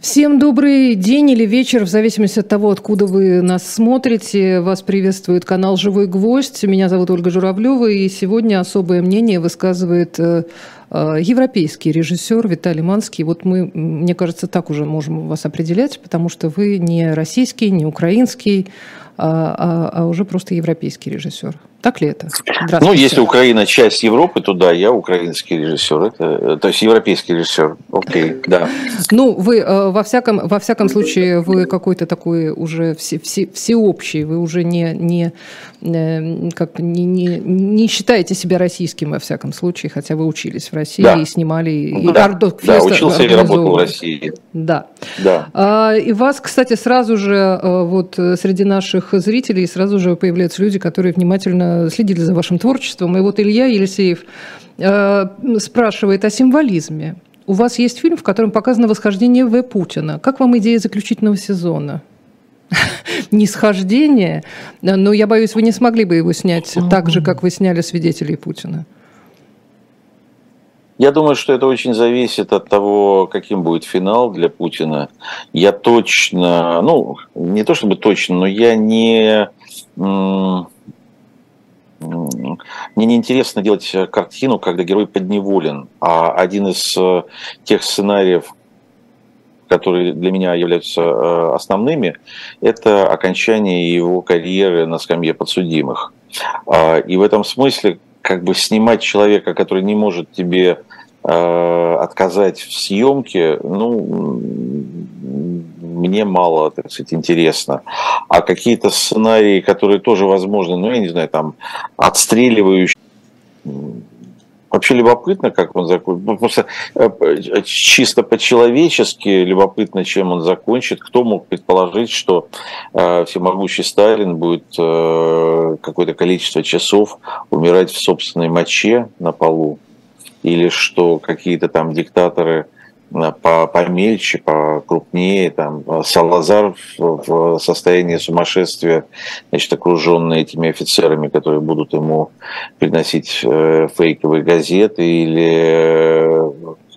Всем добрый день или вечер, в зависимости от того, откуда вы нас смотрите. Вас приветствует канал «Живой гвоздь». Меня зовут Ольга Журавлева, и сегодня особое мнение высказывает э, э, европейский режиссер Виталий Манский. Вот мы, мне кажется, так уже можем вас определять, потому что вы не российский, не украинский, а, а, а уже просто европейский режиссер. Так ли это? Ну, если Украина часть Европы, то да, я украинский режиссер, это, э, то есть европейский режиссер. Окей, да. Ну, вы э, во всяком, во всяком случае, вы какой-то такой уже все, все, всеобщий, вы уже не, не, как, не, не, не считаете себя российским во всяком случае, хотя вы учились в России да. и снимали... Да, и да, да учился и работал в России. Да. да. А, и вас, кстати, сразу же вот среди наших зрителей сразу же появляются люди, которые внимательно следили за вашим творчеством. И вот Илья Елисеев э, спрашивает о символизме. У вас есть фильм, в котором показано восхождение В. Путина. Как вам идея заключительного сезона? Нисхождение, но я боюсь, вы не смогли бы его снять так же, как вы сняли свидетелей Путина. Я думаю, что это очень зависит от того, каким будет финал для Путина. Я точно, ну, не то чтобы точно, но я не... Мне не интересно делать картину, когда герой подневолен. А один из э, тех сценариев, которые для меня являются э, основными, это окончание его карьеры на скамье подсудимых. А, и в этом смысле как бы снимать человека, который не может тебе э, отказать в съемке, ну, мне мало, так сказать, интересно. А какие-то сценарии, которые тоже возможны, ну, я не знаю, там, отстреливающие, Вообще любопытно, как он закончит. Ну, просто э, чисто по-человечески любопытно, чем он закончит. Кто мог предположить, что э, всемогущий Сталин будет э, какое-то количество часов умирать в собственной моче на полу? Или что какие-то там диктаторы по, помельче, покрупнее, там, Салазар в, состоянии сумасшествия, значит, окруженный этими офицерами, которые будут ему приносить э, фейковые газеты, или э,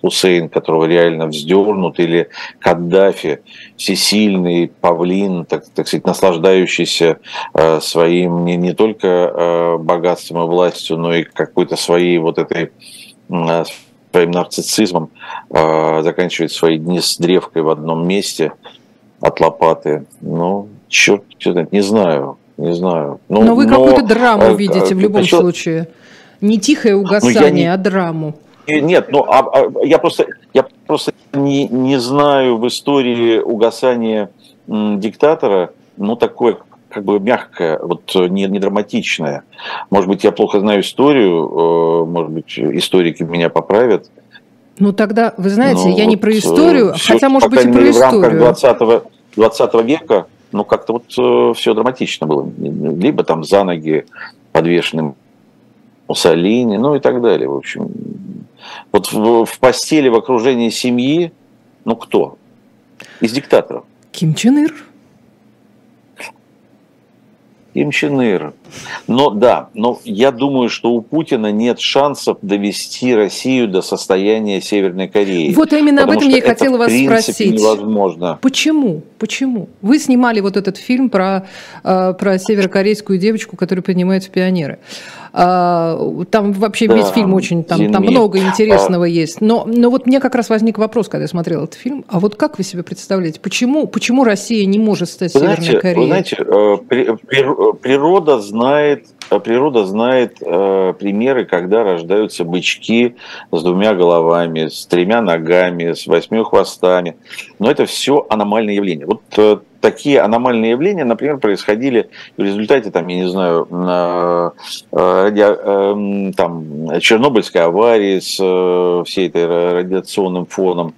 Хусейн, которого реально вздернут, или Каддафи, всесильный павлин, так, так сказать, наслаждающийся э, своим не, не только э, богатством и властью, но и какой-то своей вот этой э, своим нарциссизмом э, заканчивает свои дни с древкой в одном месте от лопаты. Ну, черт, не знаю, не знаю. Ну, но вы какую-то драму э, видите в любом насчет... случае. Не тихое угасание, ну, не... а драму. Нет, ну а, а, я просто, я просто не, не знаю в истории угасания диктатора, ну такое как бы мягкое, вот не, не драматичное. Может быть, я плохо знаю историю, э, может быть, историки меня поправят. Ну тогда, вы знаете, ну, я вот не про историю, все, хотя, может быть, и про историю. В рамках 20, 20 века, ну как-то вот э, все драматично было. Либо там за ноги подвешенным Муссолини, ну и так далее. В общем, вот в, в постели, в окружении семьи, ну кто? Из диктаторов. Ким Чен Ир. Ир. Но да, но я думаю, что у Путина нет шансов довести Россию до состояния Северной Кореи. Вот именно об этом я и хотела вас спросить. невозможно. Почему? Почему? Вы снимали вот этот фильм про, э, про северокорейскую девочку, которая принимает в пионеры. А, там вообще да, весь фильм очень, там, там много интересного а... есть. Но, но вот мне как раз возник вопрос, когда я смотрел этот фильм. А вот как вы себе представляете, почему, почему Россия не может стать вы Северной знаете, Кореей? Вы знаете, э, природа знает, природа знает э, примеры, когда рождаются бычки с двумя головами, с тремя ногами, с восьми хвостами. Но это все аномальные явления. Вот э, такие аномальные явления, например, происходили в результате, там, я не знаю, э, э, там, Чернобыльской аварии с э, всей этой радиационным фоном.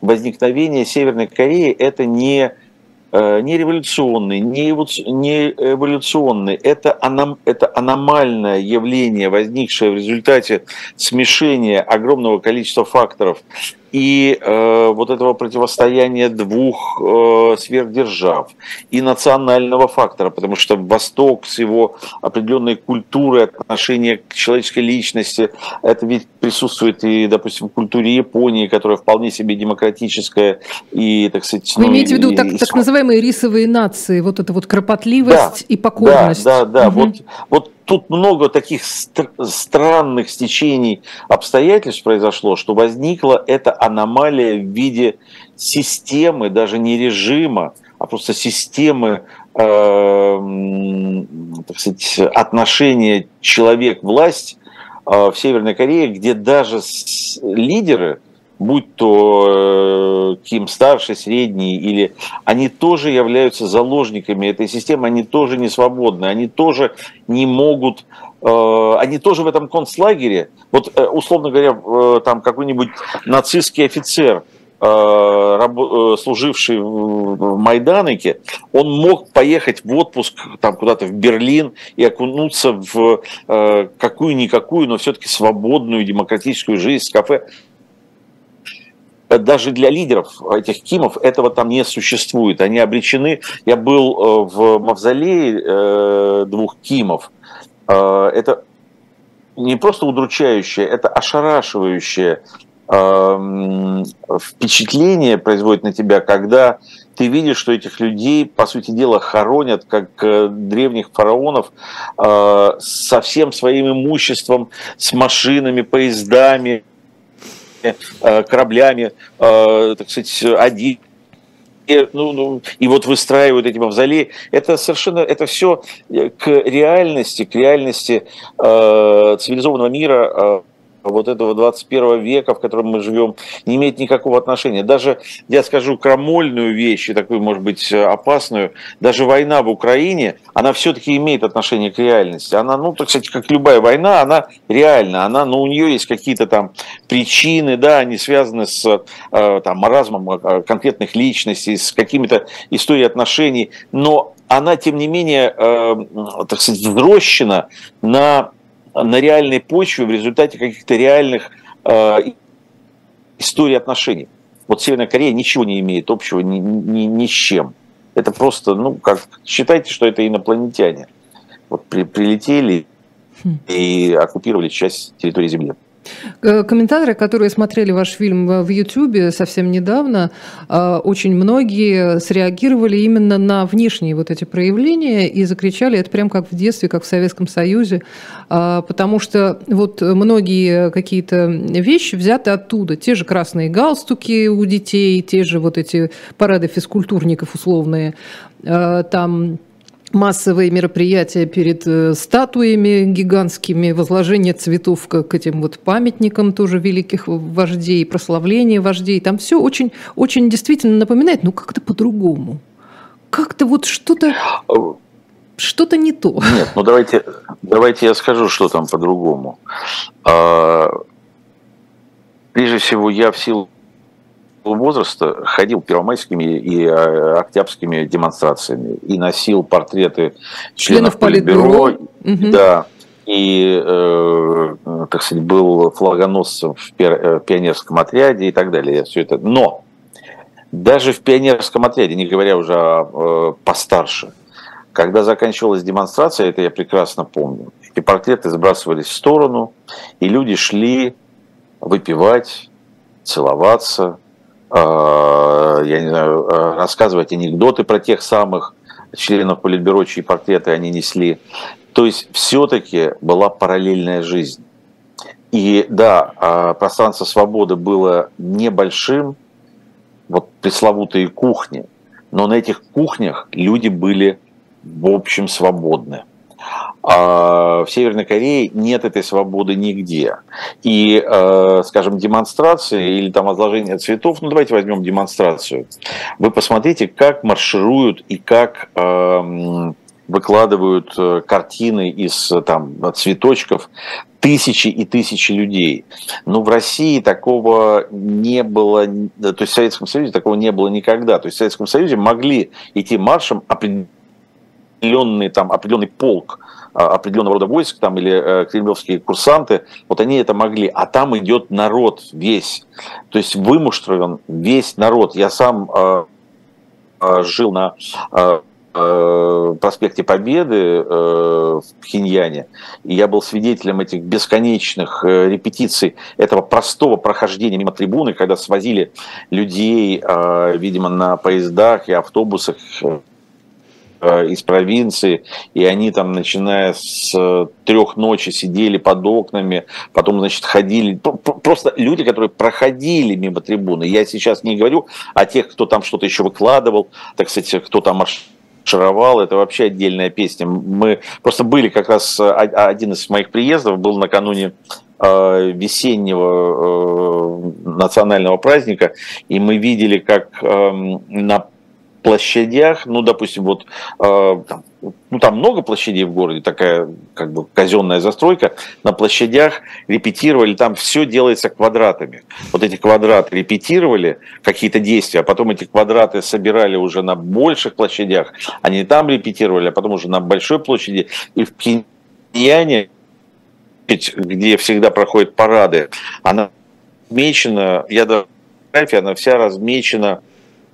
Возникновение Северной Кореи – это не не революционный, не эволюционный. Это, аном, это аномальное явление, возникшее в результате смешения огромного количества факторов и э, вот этого противостояния двух э, сверхдержав и национального фактора, потому что Восток с его определенной культурой отношения к человеческой личности, это ведь присутствует и, допустим, в культуре Японии, которая вполне себе демократическая и, так сказать... Вы ну, имеете в виду и, так, и... так называемые рисовые нации, вот эта вот кропотливость да, и покорность. Да, да, да. Угу. Вот, вот тут много таких стр- странных стечений обстоятельств произошло, что возникла эта аномалия в виде системы, даже не режима, а просто системы э, так сказать, отношения человек-власть э, в Северной Корее, где даже лидеры, будь то э, Ким старший, средний, или они тоже являются заложниками этой системы, они тоже не свободны, они тоже не могут, э, они тоже в этом концлагере, вот э, условно говоря, там какой-нибудь нацистский офицер, служивший в Майданике, он мог поехать в отпуск там куда-то в Берлин и окунуться в какую-никакую, но все-таки свободную демократическую жизнь с кафе даже для лидеров этих Кимов этого там не существует. Они обречены. Я был э, в мавзолее э, двух Кимов. Э, это не просто удручающее, это ошарашивающее впечатление производит на тебя, когда ты видишь, что этих людей, по сути дела, хоронят, как древних фараонов, со всем своим имуществом, с машинами, поездами, кораблями, э, так сказать, один ну, ну, и вот выстраивают эти мавзолеи. Это совершенно, это все к реальности, к реальности э, цивилизованного мира, вот этого 21 века, в котором мы живем, не имеет никакого отношения. Даже, я скажу крамольную вещь, и такую, может быть, опасную, даже война в Украине, она все-таки имеет отношение к реальности. Она, ну, так сказать, как любая война, она реальна, она, ну, у нее есть какие-то там причины, да, они связаны с э, там, маразмом э, конкретных личностей, с какими-то историей отношений, но она, тем не менее, э, так сказать, взрощена на на реальной почве в результате каких-то реальных э, историй отношений. Вот Северная Корея ничего не имеет общего ни, ни, ни с чем. Это просто, ну, как считайте, что это инопланетяне. Вот при, прилетели хм. и оккупировали часть территории Земли. Э, комментаторы, которые смотрели ваш фильм в YouTube совсем недавно, э, очень многие среагировали именно на внешние вот эти проявления и закричали, это прям как в детстве, как в Советском Союзе, э, потому что вот многие какие-то вещи взяты оттуда. Те же красные галстуки у детей, те же вот эти парады физкультурников условные, там массовые мероприятия перед э, статуями гигантскими, возложение цветов к этим вот памятникам тоже великих вождей, прославление вождей. Там все очень, очень действительно напоминает, ну как-то по-другому. Как-то вот что-то что-то не то. Нет, ну давайте, давайте я скажу, что там по-другому. А, прежде всего, я в силу возраста ходил первомайскими и э, октябрьскими демонстрациями и носил портреты членов, членов политбюро, политбюро. да, и, э, так сказать, был флагоносцем в э, пионерском отряде и так далее. Все это. Но даже в пионерском отряде, не говоря уже о, э, постарше, когда заканчивалась демонстрация, это я прекрасно помню, эти портреты сбрасывались в сторону, и люди шли выпивать, целоваться, я не знаю, э, рассказывать анекдоты про тех самых членов Политбюро, чьи портреты они несли. То есть все-таки была параллельная жизнь. И да, а, пространство свободы было небольшим, вот пресловутые кухни, но на этих кухнях люди были в общем свободны. А в Северной Корее нет этой свободы нигде. И, э, скажем, демонстрации или там возложение цветов, ну давайте возьмем демонстрацию. Вы посмотрите, как маршируют и как эм, выкладывают э, картины из там, цветочков тысячи и тысячи людей. Но в России такого не было, то есть в Советском Союзе такого не было никогда. То есть в Советском Союзе могли идти маршем определенные определенный, там, определенный полк а, определенного рода войск там, или э, кремлевские курсанты, вот они это могли. А там идет народ весь. То есть вымуштрован весь народ. Я сам э, э, жил на э, проспекте Победы э, в Пхеньяне, и я был свидетелем этих бесконечных э, репетиций этого простого прохождения мимо трибуны, когда свозили людей, видимо, на поездах и автобусах Э, из провинции, и они там, начиная с э, трех ночи, сидели под окнами, потом, значит, ходили, просто люди, которые проходили мимо трибуны. Я сейчас не говорю о тех, кто там что-то еще выкладывал, так сказать, кто там маршировал, это вообще отдельная песня. Мы просто были как раз, э, один из моих приездов был накануне весеннего национального праздника, и мы видели, как эм, на площадях, ну, допустим, вот э, там, ну, там много площадей в городе, такая как бы казенная застройка, на площадях репетировали, там все делается квадратами. Вот эти квадраты репетировали, какие-то действия, а потом эти квадраты собирали уже на больших площадях, они там репетировали, а потом уже на большой площади. И в Пхеньяне, где всегда проходят парады, она размечена, я даже она вся размечена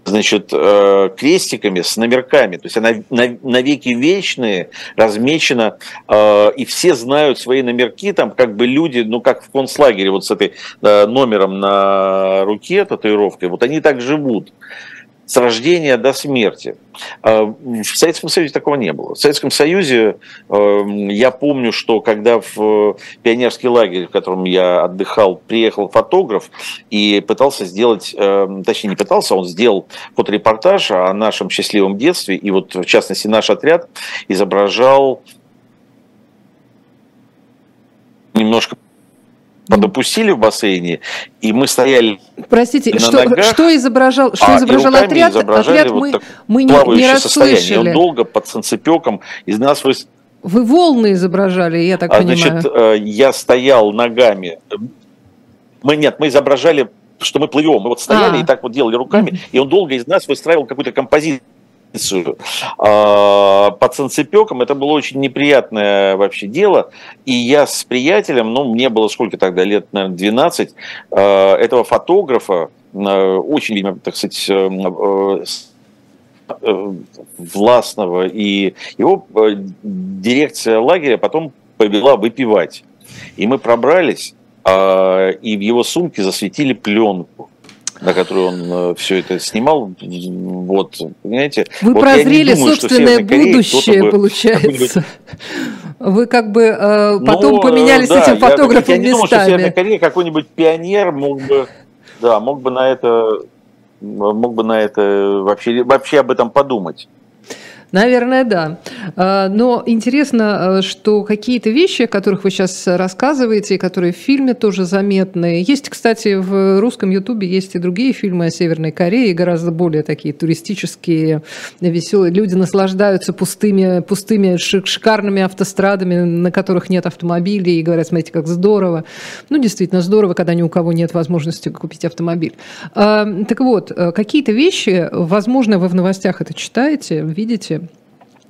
значит, э, крестиками с номерками. То есть она навеки вечные, размечена, э, и все знают свои номерки, там как бы люди, ну как в концлагере, вот с этой э, номером на руке, татуировкой, вот они так живут с рождения до смерти. А, в Советском Союзе такого не было. В Советском Союзе эм, я помню, что когда в пионерский лагерь, в котором я отдыхал, приехал фотограф и пытался сделать, эм, точнее не пытался, он сделал фоторепортаж о нашем счастливом детстве, и вот в частности наш отряд изображал немножко подопустили в бассейне, и мы стояли Простите, на что, ногах, что изображал, что а изображал отряд? Отряд вот мы, мы не, не расслышали. Он долго под санцепеком из нас вы... Вы волны изображали, я так а, понимаю. Значит, э, я стоял ногами. Мы нет, мы изображали что мы плывем. Мы вот стояли а. и так вот делали руками, и он долго из нас выстраивал какую-то композицию а, под санцепеком. Это было очень неприятное вообще дело. И я с приятелем, ну, мне было сколько тогда, лет, наверное, 12, а, этого фотографа, а, очень, видимо, так сказать, э, э, властного, и его э, дирекция лагеря потом повела выпивать. И мы пробрались, и в его сумке засветили пленку на которую он э, все это снимал. Вот, понимаете? Вы вот прозрели думаю, собственное будущее, получается. Вы как бы э, потом ну, поменялись да, этим фотографом я, я не местами. Думаю, что Северная Корея какой-нибудь пионер мог бы, да, мог бы на это, мог бы на это вообще, вообще об этом подумать. Наверное, да. А, но интересно, э, что какие-то вещи, о которых вы сейчас рассказываете, которые в фильме тоже заметны. Есть, кстати, в русском Ютубе есть и другие фильмы о Северной Корее, гораздо более такие туристические, веселые. Люди наслаждаются пустыми, пустыми шикарными автострадами, на которых нет автомобилей, и говорят, смотрите, как здорово. Ну, действительно, здорово, когда ни у кого нет возможности купить автомобиль. А, так вот, э, какие-то вещи, возможно, вы в новостях это читаете, видите,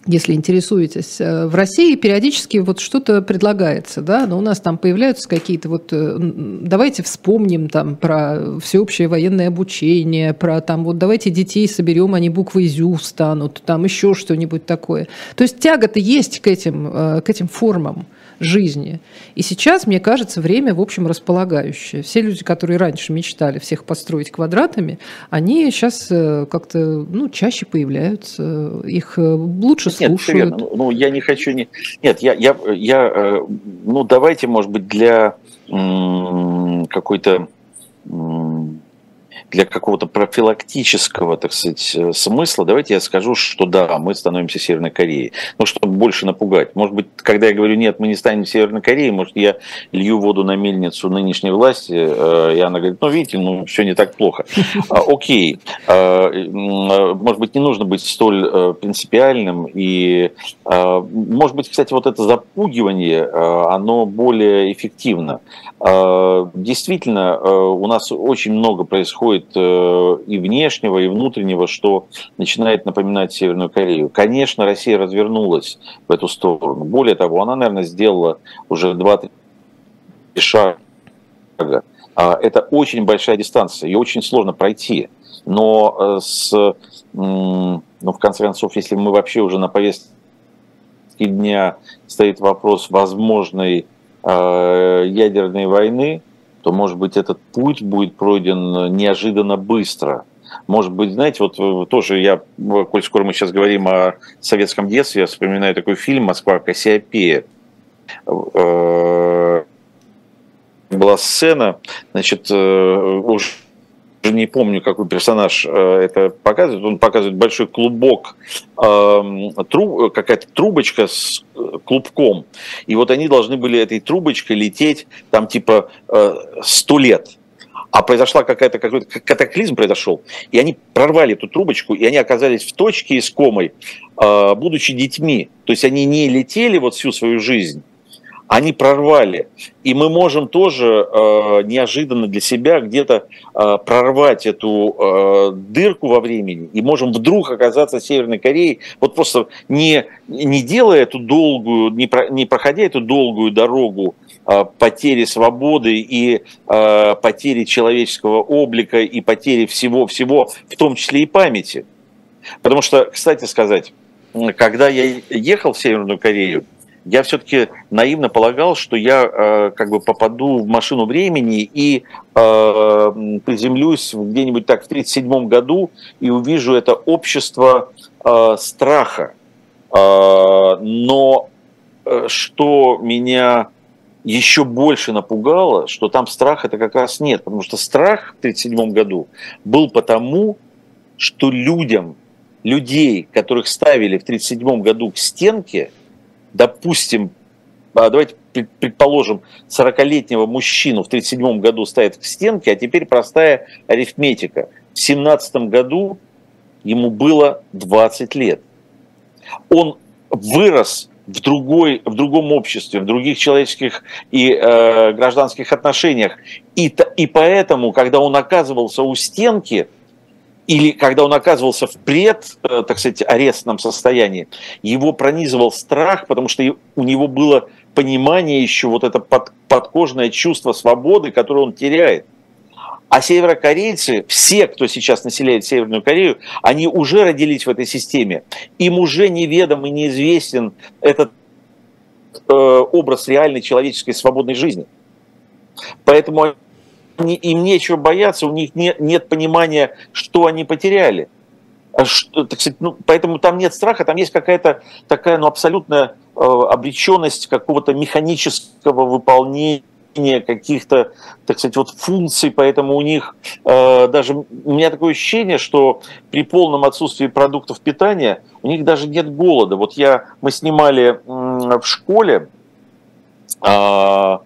если интересуетесь, э, в России периодически вот что-то предлагается, да, но у нас там появляются какие-то вот, э, давайте вспомним там про всеобщее военное обучение, про там вот давайте детей соберем, они буквы ЗЮ станут, там еще что-нибудь такое. То есть тяга-то есть к этим, э, к этим формам жизни. И сейчас, мне кажется, время, в общем, располагающее. Все люди, которые раньше мечтали всех построить квадратами, они сейчас э, как-то ну, чаще появляются, их э, лучше Нет, слушают. Нет, ну, я не хочу... Не... Нет, я, я, я... Э, ну, давайте, может быть, для какой-то для какого-то профилактического, так сказать, э, смысла, давайте я скажу, что да, мы становимся Северной Кореей. Ну, чтобы больше напугать. Может быть, когда я говорю, нет, мы не станем Северной Кореей, может, я лью воду на мельницу нынешней власти, э, и она говорит, ну, видите, ну, все не так плохо. А, окей. А, может быть, не нужно быть столь э, принципиальным. И, а, может быть, кстати, вот это запугивание, оно более эффективно. Действительно, у нас очень много происходит происходит и внешнего, и внутреннего, что начинает напоминать Северную Корею. Конечно, Россия развернулась в эту сторону. Более того, она, наверное, сделала уже два-три шага. А, это очень большая дистанция, ее очень сложно пройти. Но с, ну, в конце концов, если мы вообще уже на повестке дня стоит вопрос возможной э, ядерной войны, то, может быть, этот путь будет пройден неожиданно быстро. Может быть, знаете, вот э, тоже я, коль скоро мы сейчас говорим о советском детстве, я вспоминаю такой фильм «Москва Кассиопея». Э, была сцена, значит, уже не помню, какой персонаж э, это показывает. Он показывает большой клубок, эм, труб, какая-то трубочка с э, клубком. И вот они должны были этой трубочкой лететь там типа э, сто лет. А произошла какая-то какой-то катаклизм произошел, и они прорвали эту трубочку, и они оказались в точке искомой, будучи детьми. То есть они не летели вот всю свою жизнь, они прорвали. И мы можем тоже э, неожиданно для себя где-то э, прорвать эту э, дырку во времени и можем вдруг оказаться в Северной Корее, вот просто не, не делая эту долгую, не, про, не проходя эту долгую дорогу э, потери свободы и э, потери человеческого облика и потери всего-всего, в том числе и памяти. Потому что, кстати сказать, когда я ехал в Северную Корею, я все-таки наивно полагал, что я э, как бы попаду в машину времени и э, приземлюсь где-нибудь так в 1937 году и увижу это общество э, страха. Э, но э, что меня еще больше напугало, что там страха это как раз нет, потому что страх в 1937 году был потому, что людям, людей, которых ставили в 1937 году к стенке – допустим, а, давайте предположим, 40-летнего мужчину в 1937 году ставят к стенке, а теперь простая арифметика. В 17 году ему было 20 лет. Он вырос в, другой, в другом обществе, в других человеческих и э, гражданских отношениях. И, и поэтому, когда он оказывался у стенки, или когда он оказывался в пред, э, так сказать, арестном состоянии, его пронизывал страх, потому что у него было понимание еще, вот это под, подкожное чувство свободы, которое он теряет. А северокорейцы, все, кто сейчас населяет Северную Корею, они уже родились в этой системе. Им уже неведом и неизвестен этот э, образ реальной человеческой свободной жизни. Поэтому им нечего бояться, у них не, нет понимания, что они потеряли. А что, так сказать, ну, поэтому там нет страха, там есть какая-то такая ну, абсолютная э, обреченность какого-то механического выполнения каких-то, так сказать, вот функций, поэтому у них э, даже, у меня такое ощущение, что при полном отсутствии продуктов питания у них даже нет голода. Вот я, мы снимали э, в школе, э,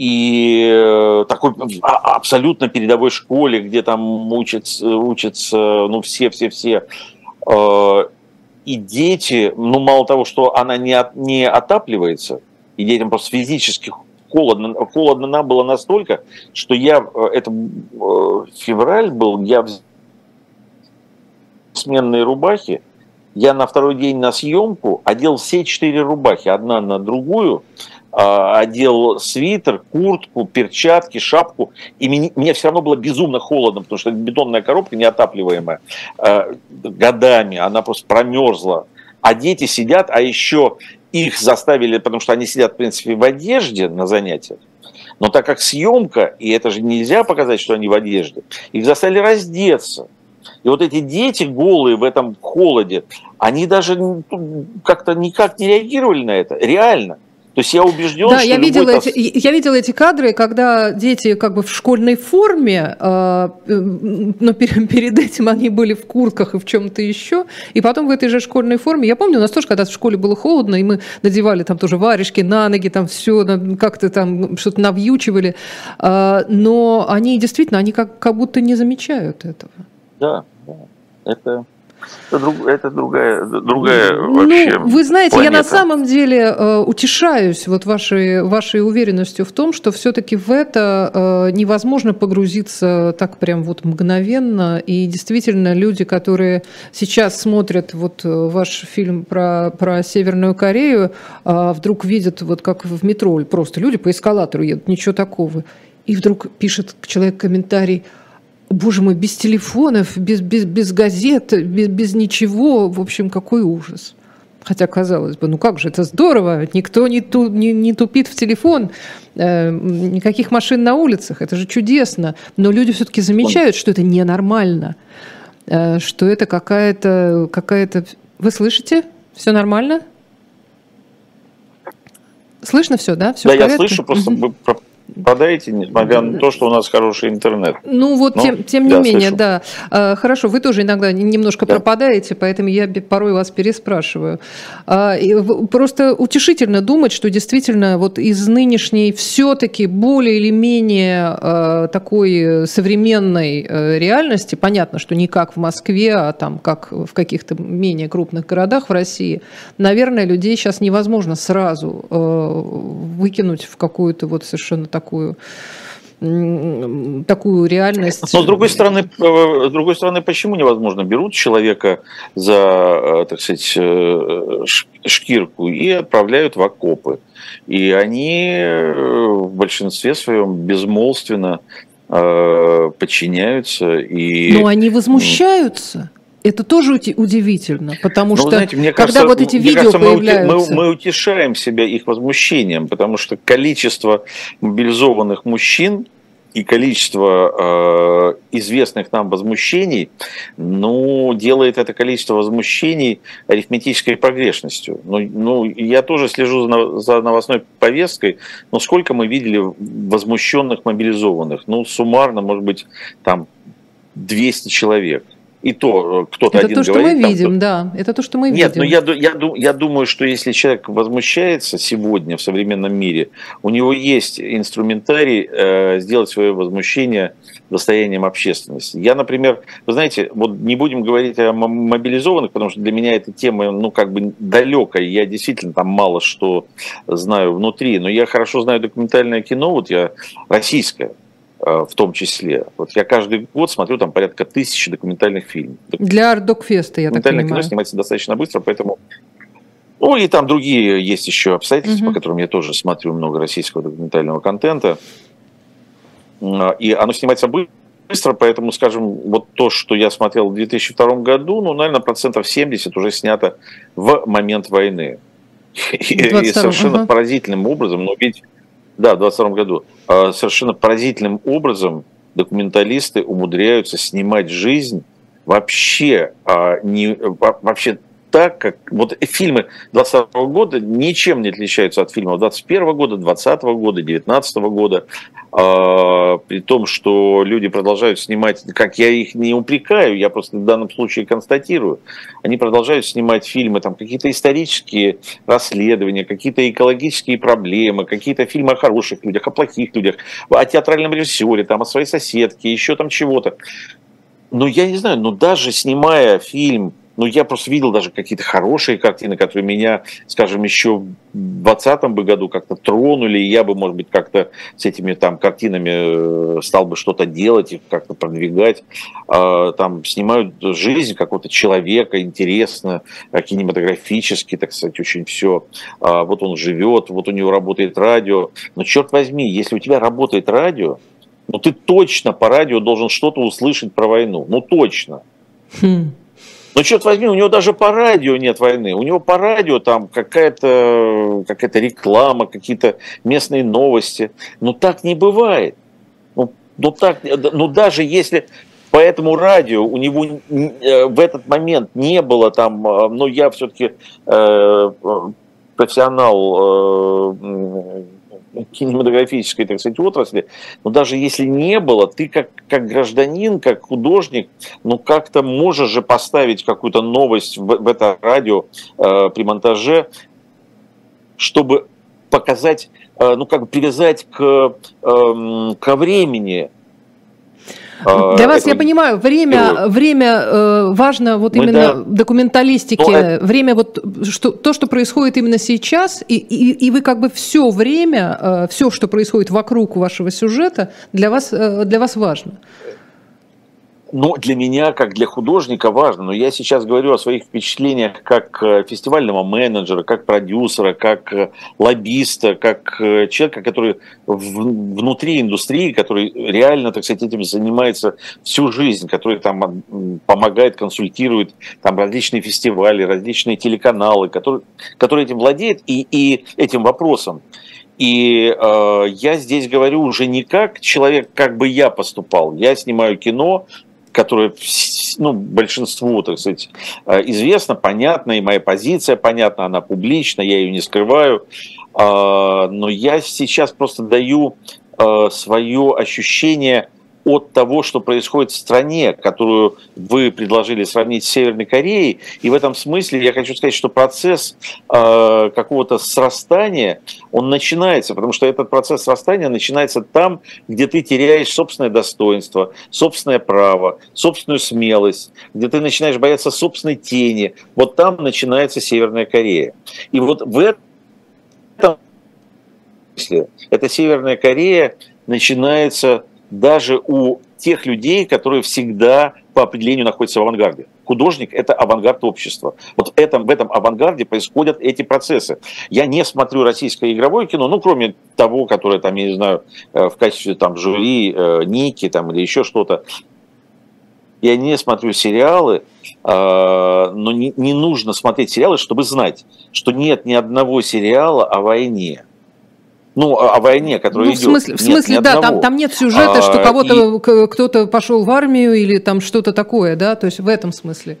и э, такой а, абсолютно передовой школе, где там учатся, учатся ну, все-все-все. Э, и дети, ну, мало того, что она не, от, не отапливается, и детям просто физически холодно, холодно нам было настолько, что я, э, это февраль был, я в сменные рубахи, я на второй день на съемку одел все четыре рубахи, одна на другую, одел свитер, куртку, перчатки, шапку, и мне, все равно было безумно холодно, потому что бетонная коробка неотапливаемая э, годами, она просто промерзла. А дети сидят, а еще их заставили, потому что они сидят, в принципе, в одежде на занятиях, но так как съемка, и это же нельзя показать, что они в одежде, их заставили раздеться. И вот эти дети голые в этом холоде, они даже как-то никак не реагировали на это, реально. То есть я убежден, да, что я видела, эти, я видела эти кадры, когда дети как бы в школьной форме, э, но перед, перед этим они были в куртках и в чем-то еще, и потом в этой же школьной форме. Я помню, у нас тоже когда в школе было холодно, и мы надевали там тоже варежки на ноги, там все, как-то там что-то навьючивали, э, но они действительно, они как, как будто не замечают этого. Да, да, это это, друг, это другая, другая ну, вообще. Вы знаете, планета. я на самом деле э, утешаюсь вот вашей, вашей уверенностью в том, что все-таки в это э, невозможно погрузиться так прям вот мгновенно. И действительно, люди, которые сейчас смотрят вот э, ваш фильм про, про Северную Корею, э, вдруг видят вот как в метро просто люди по эскалатору едут, ничего такого. И вдруг пишет человек комментарий – боже мой, без телефонов, без, без, без газет, без, без ничего, в общем, какой ужас. Хотя, казалось бы, ну как же, это здорово, никто не, ту, не, не тупит в телефон, э, никаких машин на улицах, это же чудесно. Но люди все-таки замечают, что это ненормально, э, что это какая-то... Какая Вы слышите? Все нормально? Слышно все, да? Все да, я слышу, просто вы пропадаете, несмотря на то, что у нас хороший интернет. Ну вот, Но, тем, тем не менее, слышу. да. А, хорошо, вы тоже иногда немножко да. пропадаете, поэтому я порой вас переспрашиваю. А, просто утешительно думать, что действительно вот из нынешней все-таки более или менее а, такой современной реальности, понятно, что не как в Москве, а там как в каких-то менее крупных городах в России, наверное, людей сейчас невозможно сразу выкинуть в какую-то вот совершенно такую такую такую реальность. Но с другой стороны, э, с другой стороны, почему невозможно? Берут человека за, э, так сказать, э, шкирку и отправляют в окопы. И они в большинстве своем безмолвственно подчиняются. И... Но они возмущаются. Это тоже удивительно, потому ну, что знаете, мне когда кажется, вот эти видео кажется, появляются... Мы, мы утешаем себя их возмущением, потому что количество мобилизованных мужчин и количество э, известных нам возмущений, ну, делает это количество возмущений арифметической погрешностью. Ну, ну я тоже слежу за, за новостной повесткой, но сколько мы видели возмущенных мобилизованных? Ну, суммарно, может быть, там 200 человек – и то э, кто-то это один то, что говорит. мы видим, там, да. Это то, что мы Нет, видим. Нет, но я, я, я думаю, что если человек возмущается сегодня в современном мире, у него есть инструментарий э, сделать свое возмущение достоянием общественности. Я, например, вы знаете, вот не будем говорить о мобилизованных, потому что для меня эта тема, ну, как бы далекая. Я действительно там мало что знаю внутри, но я хорошо знаю документальное кино, вот я российское, в том числе. Вот я каждый год смотрю там порядка тысячи документальных фильмов. Для Ардокфеста, я так понимаю. кино снимается достаточно быстро, поэтому... Ну и там другие есть еще обстоятельства, угу. по которым я тоже смотрю много российского документального контента. И оно снимается быстро, поэтому, скажем, вот то, что я смотрел в 2002 году, ну, наверное, процентов 70 уже снято в момент войны. И, и совершенно угу. поразительным образом, но ведь да, в 22 году. А, совершенно поразительным образом документалисты умудряются снимать жизнь вообще а, не вообще так, как вот фильмы 20 года ничем не отличаются от фильмов 21 года, 20 года, 19 года, э, при том, что люди продолжают снимать, как я их не упрекаю, я просто в данном случае констатирую, они продолжают снимать фильмы, там какие-то исторические расследования, какие-то экологические проблемы, какие-то фильмы о хороших людях, о плохих людях, о театральном режиссере, там, о своей соседке, еще там чего-то. Но я не знаю, но даже снимая фильм ну, я просто видел даже какие-то хорошие картины, которые меня, скажем, еще в 2020 бы году как-то тронули, и я бы, может быть, как-то с этими там картинами э, стал бы что-то делать, их как-то продвигать. А, там снимают жизнь какого-то человека, интересно, э, кинематографически, так сказать, очень все. А, вот он живет, вот у него работает радио. Но черт возьми, если у тебя работает радио, ну ты точно по радио должен что-то услышать про войну. Ну точно. Хм. Но черт возьми, у него даже по радио нет войны. У него по радио там какая-то какая реклама, какие-то местные новости. Но так не бывает. Ну, ну, так, ну даже если по этому радио у него э, в этот момент не было там, э, ну я все-таки э, профессионал кинематографической, так сказать, отрасли, но даже если не было, ты как, как гражданин, как художник, ну как-то можешь же поставить какую-то новость в, в это радио э, при монтаже, чтобы показать, э, ну как бы привязать к, э, ко времени Для вас, я понимаю, время, время э, важно вот Мы именно да... Но ну, время вот что, то, что происходит именно сейчас, и, и, и вы как бы все время, э, все, что происходит вокруг вашего сюжета, для вас, э, для вас важно но для меня, как для художника, важно. Но я сейчас говорю о своих впечатлениях как э, фестивального менеджера, как продюсера, как э, лоббиста, как э, человека, который внутри индустрии, который реально, так сказать, этим занимается всю жизнь, который там помогает, консультирует там различные фестивали, различные телеканалы, который, который этим владеет и, и этим вопросом. И э, я здесь говорю уже не как человек, как бы я поступал. Я снимаю кино, которое ну, большинству, так сказать, э, известно, понятно, и моя позиция понятна, она публична, я ее не скрываю. А, но я сейчас просто даю э, свое ощущение от того, что происходит в стране, которую вы предложили сравнить с Северной Кореей. И в этом смысле я хочу сказать, что процесс э, какого-то срастания, он начинается, потому что этот процесс срастания начинается там, где ты теряешь собственное достоинство, собственное право, собственную смелость, где ты начинаешь бояться собственной тени. Вот там начинается Северная Корея. И вот в этом смысле эта Северная Корея начинается даже у тех людей, которые всегда по определению находятся в авангарде. Художник – это авангард общества. Вот этом, в этом авангарде происходят эти процессы. Я не смотрю российское игровое кино, ну, кроме того, которое, там, я не знаю, э, в качестве там, жюри, э, Ники там, или еще что-то. Я не смотрю сериалы, э, но не, не нужно смотреть сериалы, чтобы знать, что нет ни одного сериала о войне ну, о войне, которая ну, идет. В смысле, в смысле нет, да, там, там нет сюжета, а, что кого-то, и... кто-то пошел в армию или там что-то такое, да, то есть в этом смысле.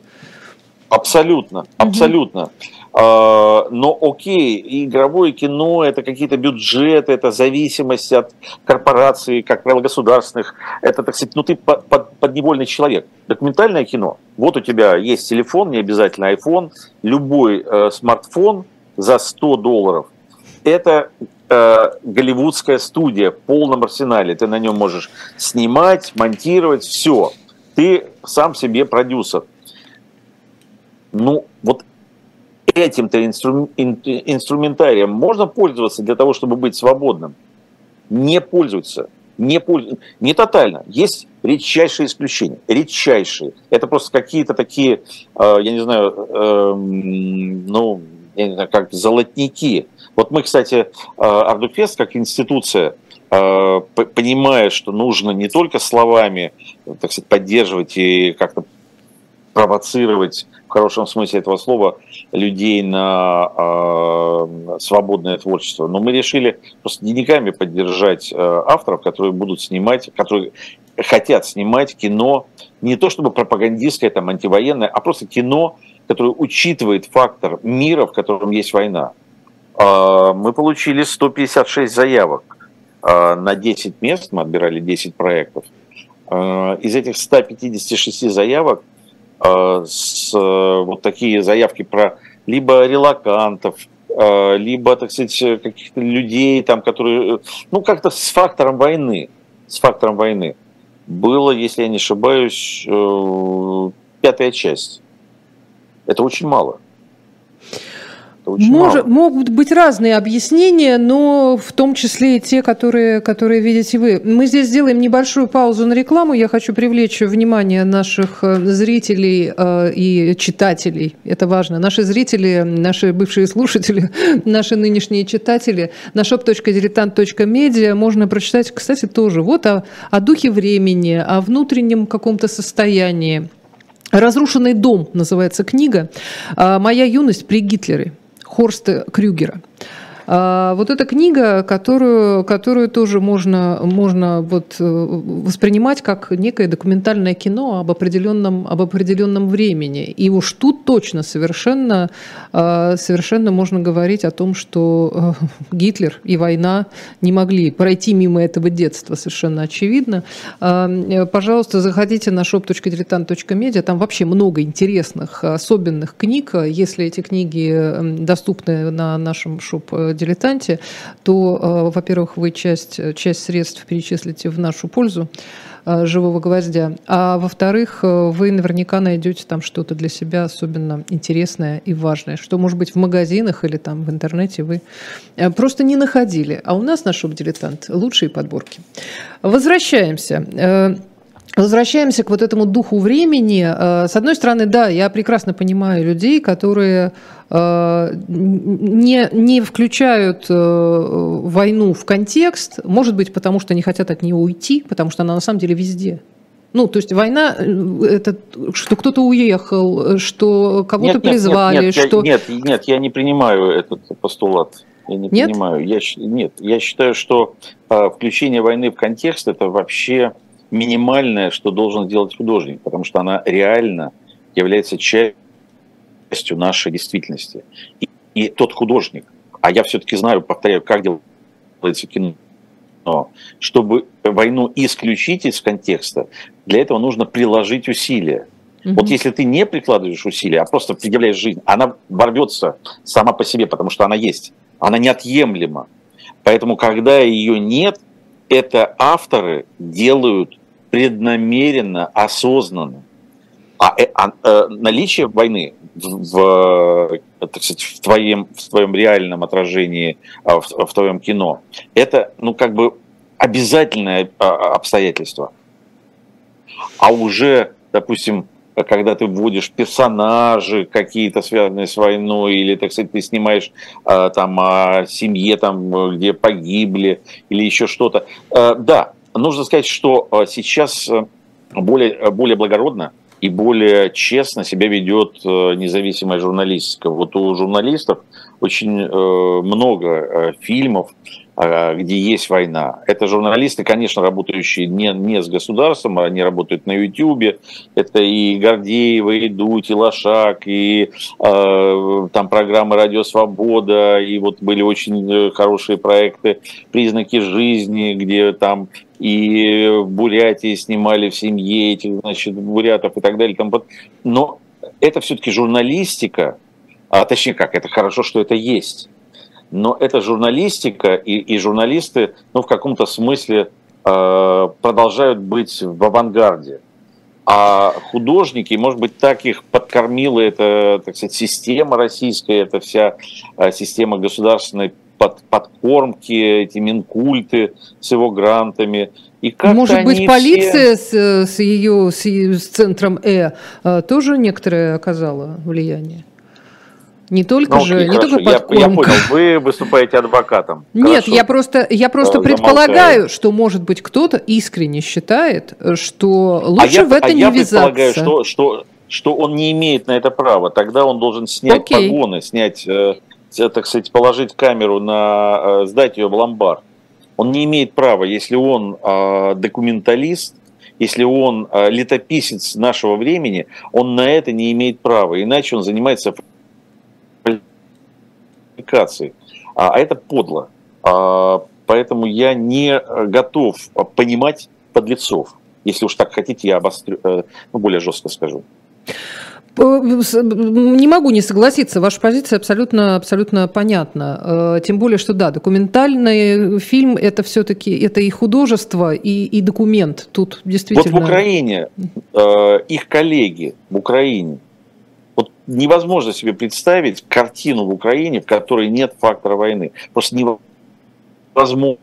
Абсолютно, абсолютно. Угу. А, но окей, игровое кино это какие-то бюджеты, это зависимость от корпораций, как правило, государственных. Это, так сказать, ну ты под, под, подневольный человек. Документальное кино. Вот у тебя есть телефон, не обязательно iPhone, любой э, смартфон за 100 долларов. Это э, голливудская студия в полном арсенале. Ты на нем можешь снимать, монтировать, все. Ты сам себе продюсер. Ну, вот этим-то инстру, инструментарием можно пользоваться для того, чтобы быть свободным? Не пользуются. Не, пользуются, не тотально. Есть редчайшие исключения. Редчайшие. Это просто какие-то такие, э, я не знаю, э, ну, я не знаю, как золотники – вот мы, кстати, э, Ардукфест как институция, э, понимая, что нужно не только словами, так сказать, поддерживать и как-то провоцировать в хорошем смысле этого слова людей на э, свободное творчество. Но мы решили просто деньгами поддержать э, авторов, которые будут снимать, которые хотят снимать кино не то чтобы пропагандистское, там, антивоенное, а просто кино, которое учитывает фактор мира, в котором есть война. А, мы получили 156 заявок а, на 10 мест, мы отбирали 10 проектов. А, из этих 156 заявок с, вот такие заявки про либо релакантов, либо, так сказать, каких-то людей, там, которые, ну, как-то с фактором войны, с фактором войны. Было, если я не ошибаюсь, э, пятая часть. Это очень мало. Очень Мож, мало. Могут быть разные объяснения, но в том числе и те, которые, которые видите вы. Мы здесь сделаем небольшую паузу на рекламу. Я хочу привлечь внимание наших э, зрителей э, и читателей. Это важно. Наши зрители, наши бывшие слушатели, наши нынешние читатели на shop.diletant.media можно прочитать, кстати, тоже вот о, о духе времени, о внутреннем каком-то состоянии. «Разрушенный дом» называется книга. А, «Моя юность при Гитлере». Хорста Крюгера. А, вот эта книга, которую, которую тоже можно, можно вот э, воспринимать как некое документальное кино об определенном, об определенном времени. И уж тут точно совершенно, а, совершенно можно говорить о том, что э, Гитлер и война не могли пройти мимо этого детства, совершенно очевидно. А, э, пожалуйста, заходите на shop.diletant.media, там вообще много интересных, особенных книг. Если эти книги доступны на нашем shop дилетанте, то, во-первых, вы часть, часть средств перечислите в нашу пользу, Э, живого гвоздя. А во-вторых, э, вы наверняка найдете там что-то для себя особенно интересное и важное, что, может быть, в магазинах или там в интернете вы э, просто не находили. А у нас на шоп-дилетант лучшие подборки. Возвращаемся. Возвращаемся к вот этому духу времени. С одной стороны, да, я прекрасно понимаю людей, которые Э, не, не включают э, войну в контекст, может быть, потому что они хотят от нее уйти, потому что она на самом деле везде. Ну, то есть война, э, это что кто-то уехал, что кого-то нет, призвали, нет, нет, что... Нет, нет, я не принимаю этот постулат. Я не нет? понимаю. Я, нет, я считаю, что а, включение войны в контекст это вообще минимальное, что должен сделать художник, потому что она реально является частью частью нашей действительности. И, и тот художник, а я все-таки знаю, повторяю, как делается кино, чтобы войну исключить из контекста, для этого нужно приложить усилия. Угу. Вот если ты не прикладываешь усилия, а просто предъявляешь жизнь, она ворвется сама по себе, потому что она есть. Она неотъемлема. Поэтому, когда ее нет, это авторы делают преднамеренно, осознанно. А, э, а, а наличие войны в, так сказать, в, твоем, в твоем реальном отражении, а, в, в твоем кино, это, ну, как бы обязательное а, обстоятельство. А уже, допустим, когда ты вводишь персонажи какие-то связанные с войной, или, так сказать, ты снимаешь там о семье, там, где погибли, или еще что-то. Да, нужно сказать, что сейчас э, более, более благородно и более честно себя ведет э, независимая журналистика. Вот у журналистов очень э, много э, фильмов, где есть война. Это журналисты, конечно, работающие не, не с государством, а они работают на YouTube. Это и Гордеева, и Дудь, и Лошак, и э, там программы «Радио Свобода», и вот были очень хорошие проекты «Признаки жизни», где там и в Бурятии снимали в семье этих, значит, бурятов и так далее. Там, но это все-таки журналистика, а точнее как, это хорошо, что это есть. Но это журналистика, и, и журналисты, ну, в каком-то смысле э, продолжают быть в авангарде. А художники, может быть, так их подкормила эта, так сказать, система российская, эта вся э, система государственной под, подкормки, эти минкульты с его грантами. И Может быть, полиция все... с, с ее с, с центром Э а, тоже некоторое оказала влияние? Не только ну, же, не только подкормка. Я, я понял, вы выступаете адвокатом. Нет, хорошо. я просто, я просто э, предполагаю, что, может быть, кто-то искренне считает, что лучше а в это а не я ввязаться. Я предполагаю, что, что, что он не имеет на это права. Тогда он должен снять Окей. погоны, снять э, Э, так сказать, положить камеру на, э, сдать ее в ломбард. Он не имеет права, если он э, документалист, если он летописец нашего времени, он на это не имеет права, иначе он занимается фальсификацией. А это подло. А, поэтому я не готов понимать подлецов. Если уж так хотите, я обострю, ну, более жестко скажу. Не могу не согласиться, ваша позиция абсолютно, абсолютно понятна. Э, тем более, что да, документальный фильм это все-таки это и художество, и, и документ. Тут действительно. Вот в Украине э, их коллеги в Украине. Вот невозможно себе представить картину в Украине, в которой нет фактора войны. Просто невозможно.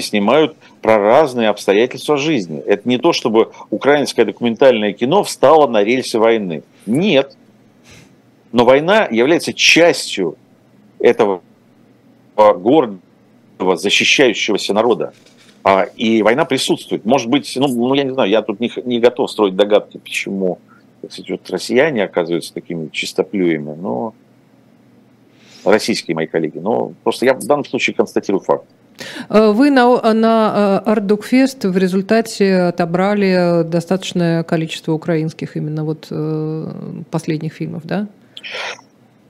Снимают про разные обстоятельства жизни. Это не то, чтобы украинское документальное кино встало на рельсы войны. Нет. Но война является частью этого гордого, защищающегося народа. А, и война присутствует. Может быть, ну, ну я не знаю, я тут не, не готов строить догадки, почему кстати, вот россияне оказываются такими чистоплюями, но российские мои коллеги. Но просто я в данном случае констатирую факт. Э, вы на, на Артдокфест в результате отобрали достаточное количество украинских именно вот э, последних фильмов, да?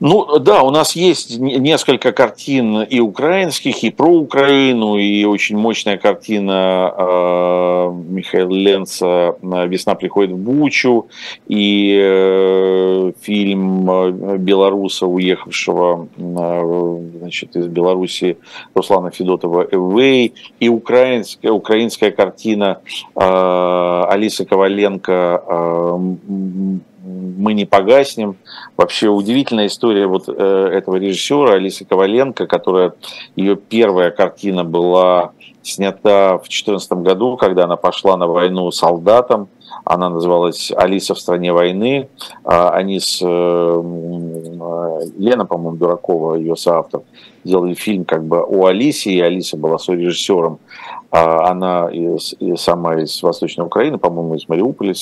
Ну да, у нас есть несколько картин и украинских, и про Украину, и очень мощная картина э, Михаила Ленца «Весна приходит в Бучу», и э, фильм э, белоруса, уехавшего э, значит, из Беларуси Руслана Федотова «Эвэй», и украинская, украинская картина э, Алисы Коваленко э, мы не погаснем. Вообще удивительная история вот э, этого режиссера Алисы Коваленко, которая ее первая картина была снята в 2014 году, когда она пошла на войну солдатом. Она называлась «Алиса в стране войны». А они с э, э, Лена, по-моему, Дуракова, ее соавтор, делали фильм как бы о Алисе, и Алиса была режиссером. А она сама из Восточной Украины, по-моему, из Мариуполя,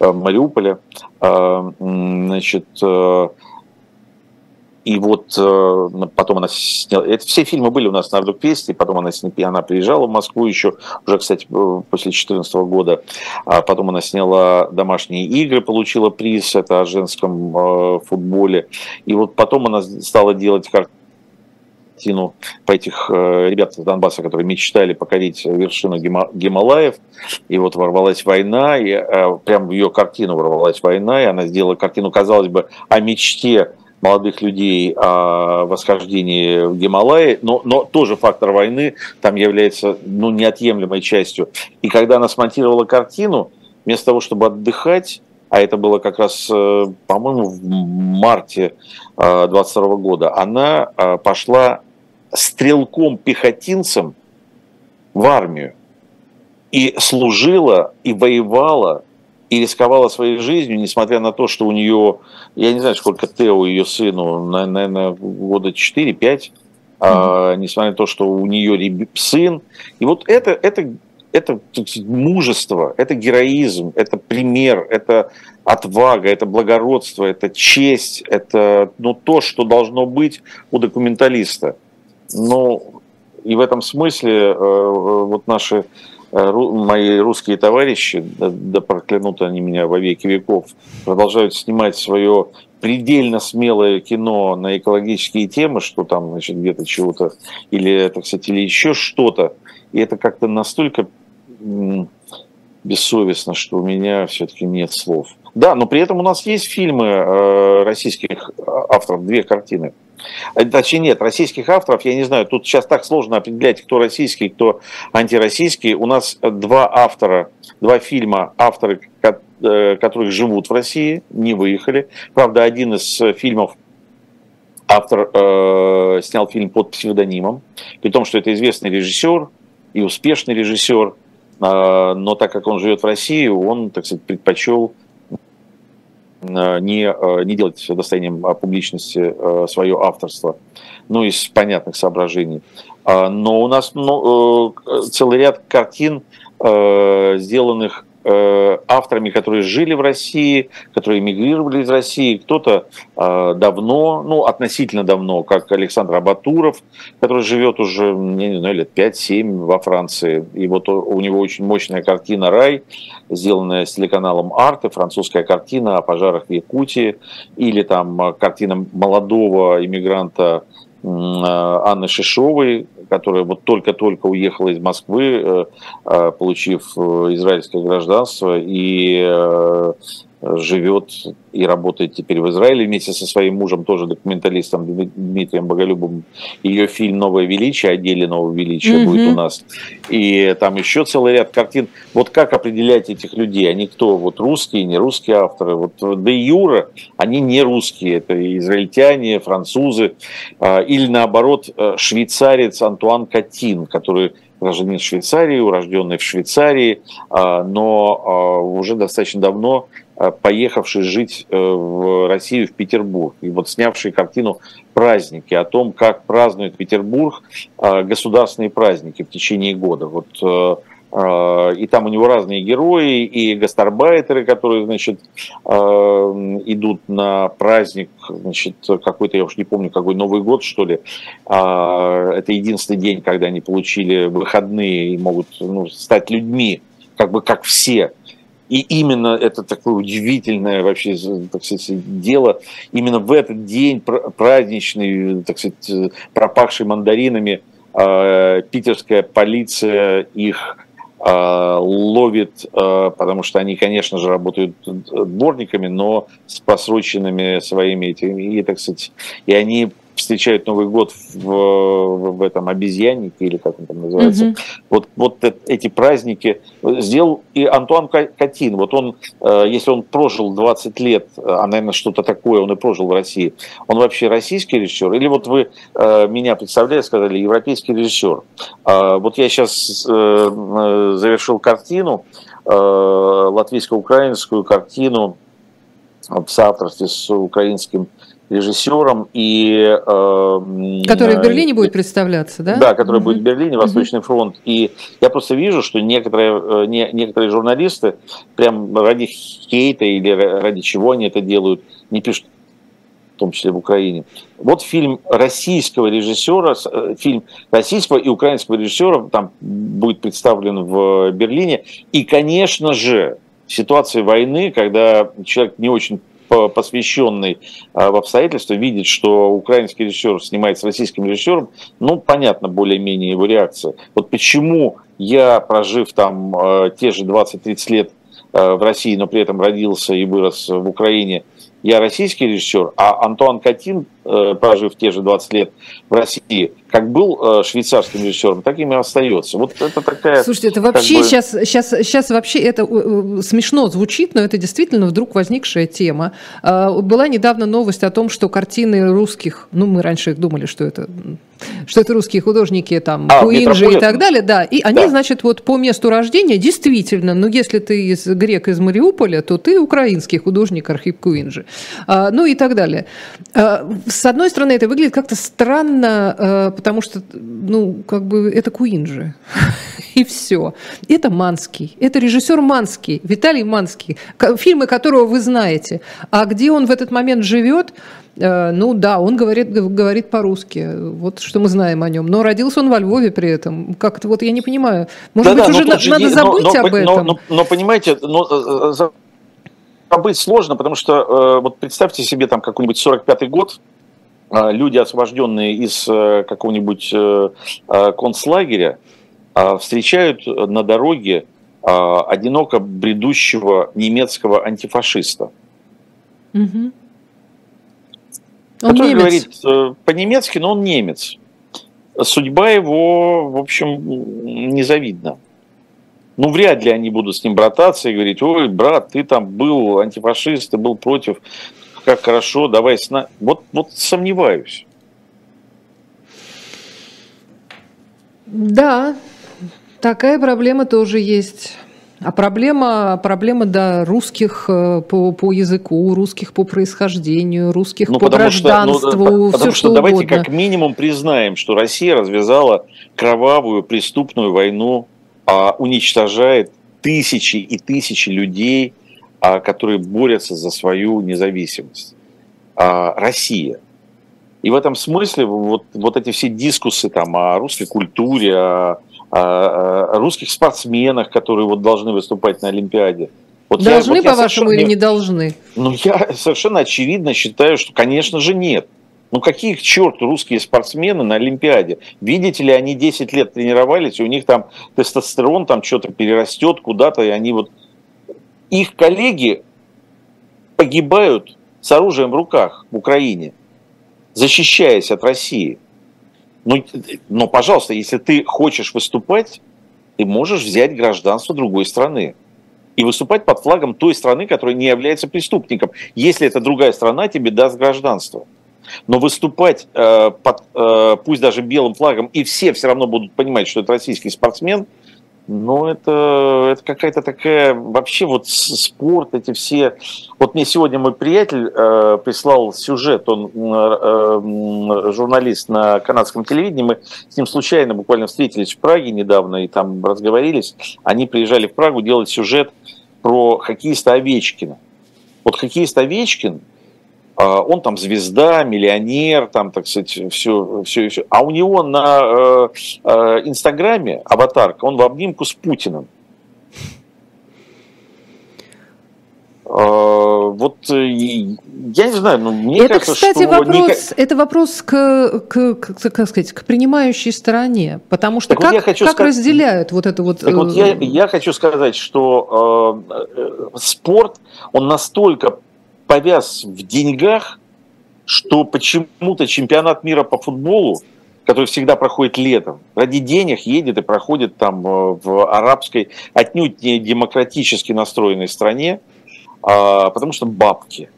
Мариуполя. Э, значит, э, и вот потом она сняла... Это все фильмы были у нас на Ардуквесте, потом она, она приезжала в Москву еще, уже, кстати, после 2014 года. А потом она сняла «Домашние игры», получила приз, это о женском футболе. И вот потом она стала делать картины картину по этих э, ребят из Донбасса, которые мечтали покорить вершину Гималаев. И вот ворвалась война, и э, прям в ее картину ворвалась война, и она сделала картину, казалось бы, о мечте молодых людей о восхождении в Гималаи, но, но тоже фактор войны там является ну, неотъемлемой частью. И когда она смонтировала картину, вместо того, чтобы отдыхать, а это было как раз, э, по-моему, в марте 22 года, она пошла стрелком-пехотинцем в армию и служила, и воевала, и рисковала своей жизнью, несмотря на то, что у нее, я не знаю, сколько Тео ее сыну, наверное, года 4-5, mm-hmm. а, несмотря на то, что у нее сын. И вот это, это, это мужество, это героизм, это пример, это отвага, это благородство, это честь, это ну, то, что должно быть у документалиста. Ну, и в этом смысле э, вот наши э, мои русские товарищи, да, да проклянут они меня во веки веков, продолжают снимать свое предельно смелое кино на экологические темы, что там, значит, где-то чего-то, или это, кстати, или еще что-то. И это как-то настолько бессовестно, что у меня все-таки нет слов. Да, но при этом у нас есть фильмы э, российских авторов, две картины – Э, точнее, нет, российских авторов, я не знаю, тут сейчас так сложно определять, кто российский, кто антироссийский. У нас два автора, два фильма, авторы, э, которых живут в России, не выехали. Правда, один из фильмов автор э, снял фильм под псевдонимом, при том, что это известный режиссер и успешный режиссер, э, но так как он живет в России, он, так сказать, предпочел Э, не, э, не делать достоянием публичности э, свое авторство, ну, из понятных соображений. А, но у нас ну, целый ряд картин, сделанных Э, авторами, которые жили в России, которые эмигрировали из России, кто-то э, давно, ну, относительно давно, как Александр Абатуров, который живет уже, я не знаю, лет 5-7 во Франции. И вот у него очень мощная картина «Рай», сделанная с телеканалом «Арты», французская картина о пожарах в Якутии, или там картина молодого иммигранта Анны Шишовой, которая вот только-только уехала из Москвы, э, э, получив э, израильское гражданство, и живет и работает теперь в Израиле вместе со своим мужем, тоже документалистом Дмитрием Боголюбовым. Ее фильм «Новое величие», о деле нового величия mm-hmm. будет у нас. И там еще целый ряд картин. Вот как определять этих людей? Они кто? Вот русские, не русские авторы? Вот де Юра, они не русские. Это израильтяне, французы. А, или наоборот, швейцарец Антуан Катин, который гражданин Швейцарии, урожденный в Швейцарии, а, но а, уже достаточно давно Э, поехавший жить э, в Россию, в Петербург, и вот снявший картину «Праздники», о том, как празднует Петербург э, государственные праздники в течение года. Вот и там у него разные герои, и гастарбайтеры, которые, значит, идут на праздник, значит, какой-то, я уж не помню, какой Новый год, что ли. Это единственный день, когда они получили выходные и могут ну, стать людьми, как бы как все И именно это такое удивительное вообще так сказать, дело. Именно в этот день праздничный, так сказать, пропахший мандаринами, э, питерская полиция их э, ловит, э, потому что они, конечно же, работают дворниками, но с просроченными своими этими, и, так сказать, и они встречают Новый год в, в, в этом обезьяннике, или как он там называется. Угу. Вот, вот эти праздники сделал и Антуан Катин. Вот он, э, если он прожил 20 лет, а, наверное, что-то такое он и прожил в России, он вообще российский режиссер? Или вот вы э, меня представляли, сказали, европейский режиссер? А, вот я сейчас э, завершил картину, латвийско-украинскую картину в соавторстве с украинским режиссером и... Э, который в Берлине будет представляться, да? Да, который угу. будет в Берлине, Восточный угу. фронт. И я просто вижу, что некоторые, э, не, некоторые журналисты прям ради хейта или ради чего они это делают, не пишут в том числе в Украине. Вот фильм российского режиссера, э, фильм российского и украинского режиссера там будет представлен в Берлине. И, конечно же, ситуация войны, когда человек не очень посвященный а, в обстоятельства, видит, что украинский режиссер снимает с российским режиссером, ну, понятно более-менее его реакция. Вот почему я, прожив там а, те же 20-30 лет а, в России, но при этом родился и вырос в Украине, я российский режиссер, а Антуан Катин, э, прожив те же 20 лет в России, как был э, швейцарским режиссером, так им и остается. Вот это такая... Слушайте, это вообще бы... сейчас, сейчас, сейчас вообще это э, смешно звучит, но это действительно вдруг возникшая тема. А, была недавно новость о том, что картины русских, ну мы раньше их думали, что это что это русские художники, там, а, Куинджи и так далее, да, и они, да. значит, вот по месту рождения, действительно, ну, если ты из грек из Мариуполя, то ты украинский художник Архип Куинджи, а, ну и так далее. А, с одной стороны, это выглядит как-то странно, а, потому что, ну, как бы это Куинджи. И все. Это Манский. Это режиссер Манский, Виталий Манский, фильмы которого вы знаете. А где он в этот момент живет, э, ну да, он говорит, говорит по-русски. Вот что мы знаем о нем. Но родился он во Львове при этом. Как-то вот я не понимаю. Может да, быть, да, уже на, надо забыть но, но, об этом? Но, но, но понимаете, но, э, э, забыть сложно, потому что вот представьте себе там какой-нибудь 45-й год, люди, освобожденные из какого-нибудь концлагеря, а, встречают на дороге а, одиноко бредущего немецкого антифашиста. Угу. Он который немец. говорит э, по-немецки, но он немец. Судьба его, в общем, незавидна. Ну, вряд ли они будут с ним брататься и говорить, ой, брат, ты там был антифашист, ты был против, как хорошо, давай с нами. Вот, вот сомневаюсь. Да, Такая проблема тоже есть. А проблема, проблема да, русских э, по, по языку, русских по происхождению, русских ну, по гражданству, что, ну, потому все что, что давайте угодно. как минимум признаем, что Россия развязала кровавую преступную войну, а, уничтожает тысячи и тысячи людей, которые борются за свою независимость. А, Россия. И в этом смысле вот, вот эти все дискусы там, о русской культуре, о о русских спортсменах, которые вот должны выступать на Олимпиаде. Вот должны, вот по-вашему, или не должны? Ну, я совершенно очевидно считаю, что, конечно же, нет. Ну, какие к черту русские спортсмены на Олимпиаде? Видите ли, они 10 лет тренировались, и у них там тестостерон там что-то перерастет куда-то, и они вот... Их коллеги погибают с оружием в руках в Украине, защищаясь от России. Ну, но, пожалуйста, если ты хочешь выступать, ты можешь взять гражданство другой страны и выступать под флагом той страны, которая не является преступником, если эта другая страна тебе даст гражданство. Но выступать э, под, э, пусть даже белым флагом, и все все равно будут понимать, что это российский спортсмен – ну, это, это какая-то такая, вообще вот спорт, эти все... Вот мне сегодня мой приятель э, прислал сюжет, он э, журналист на канадском телевидении, мы с ним случайно буквально встретились в Праге недавно и там разговорились. Они приезжали в Прагу делать сюжет про хоккеиста Овечкина. Вот хоккеист Овечкин – он там звезда, миллионер, там, так сказать, все, все, все. А у него на э, э, Инстаграме аватарка, он в обнимку с Путиным. вот я не знаю, ну, мне это, кажется, кстати, что... вопрос, не... это вопрос к, к, к, как сказать, к принимающей стороне, потому что так как, вот как сказать... разделяют вот это вот... Так вот я, я хочу сказать, что э, спорт, он настолько повяз в деньгах, что почему-то чемпионат мира по футболу, который всегда проходит летом, ради денег едет и проходит там э, в арабской, отнюдь не демократически настроенной стране, а, потому что бабки.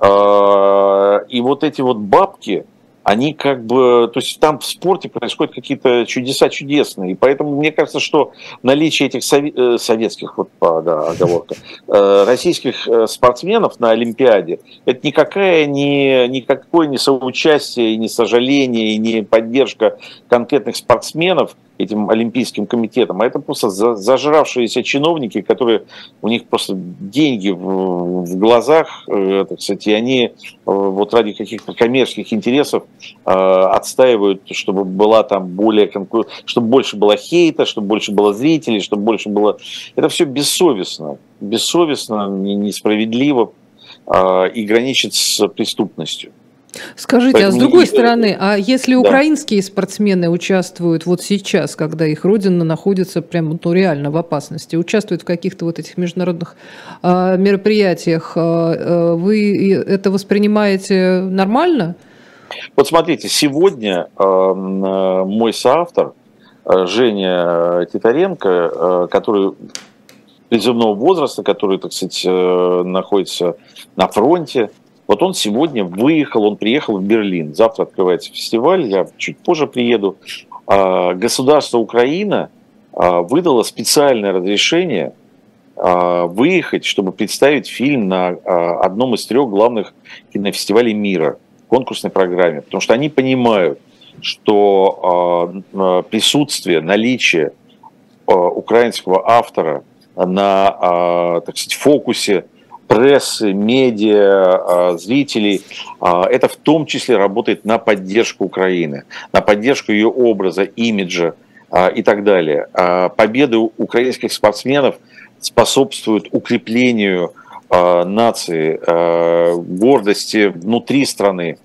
А, и вот эти вот бабки, они как бы, то есть там в спорте происходят какие-то чудеса чудесные, и поэтому мне кажется, что наличие этих э, советских, вот, да, оговорка, э, российских э, спортсменов на Олимпиаде, это никакая не, никакое не соучастие, не сожаление, не поддержка конкретных спортсменов, этим Олимпийским комитетом, а это просто зажравшиеся чиновники, которые у них просто деньги в, в глазах, это, кстати, они вот ради каких-то коммерческих интересов э, отстаивают, чтобы была там более чтобы больше было хейта, чтобы больше было зрителей, чтобы больше было... Это все бессовестно, бессовестно, несправедливо э, и граничит с преступностью. Скажите, Поэтому а с другой не... стороны, а если да. украинские спортсмены участвуют вот сейчас, когда их родина находится прямо ну, реально в опасности, участвуют в каких-то вот этих международных э, мероприятиях, э, вы это воспринимаете нормально? Вот смотрите, сегодня э, мой соавтор Женя Титаренко, который призывного возраста, который, так сказать, находится на фронте, вот он сегодня выехал, он приехал в Берлин. Завтра открывается фестиваль, я чуть позже приеду. А, государство Украина а, выдало специальное разрешение а, выехать, чтобы представить фильм на одном из трех главных кинофестивалей мира, конкурсной программе. Потому что они понимают, что присутствие, наличие украинского автора на так сказать, фокусе прессы, медиа, а, зрителей, а, это в том числе работает на поддержку Украины, на поддержку ее образа, имиджа а, и так далее. Победы украинских спортсменов способствуют укреплению нации, гордости внутри страны.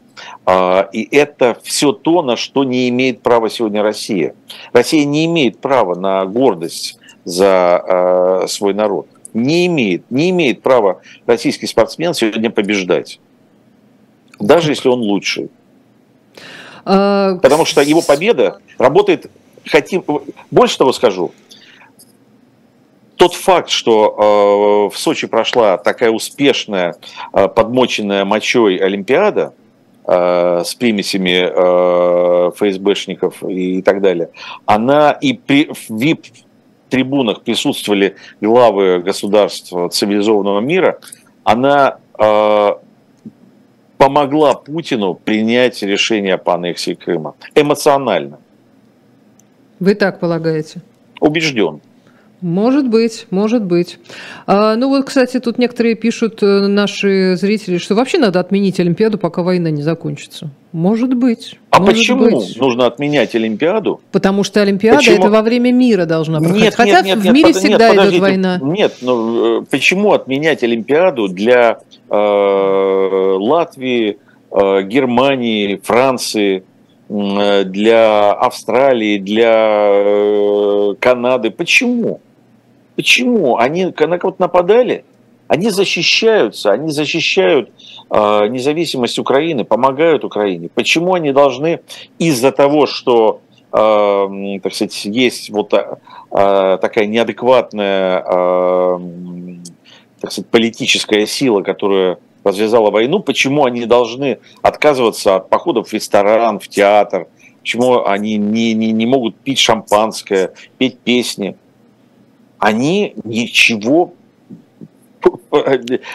И это все то, на что не имеет права сегодня Россия. Россия не имеет права на гордость за свой народ не имеет, не имеет права российский спортсмен сегодня побеждать. Даже если он лучший. А... Потому что его победа работает, хотим, больше того скажу, тот факт, что э, в Сочи прошла такая успешная, э, подмоченная мочой Олимпиада с примесями ФСБшников и, так далее, она и при, в трибунах присутствовали главы государств цивилизованного мира, она э, помогла Путину принять решение по аннексии Крыма эмоционально. Вы так полагаете? Убежден. Может быть, может быть. А, ну вот, кстати, тут некоторые пишут, э, наши зрители, что вообще надо отменить Олимпиаду, пока война не закончится. Может быть. А может почему быть. нужно отменять Олимпиаду? Потому что Олимпиада почему? это во время мира должна проходить. Нет, Хотя нет, нет, в мире нет, всегда нет, идет война. Нет, но э, почему отменять Олимпиаду для э, Латвии, э, Германии, Франции? Э, для Австралии, для э, Канады. Почему? Почему? Они на кого-то нападали? Они защищаются, они защищают э, независимость Украины, помогают Украине. Почему они должны из-за того, что э, так сказать, есть вот э, такая неадекватная э, так сказать, политическая сила, которая развязала войну, почему они должны отказываться от походов в ресторан, в театр, почему они не, не, не могут пить шампанское, петь песни. Они ничего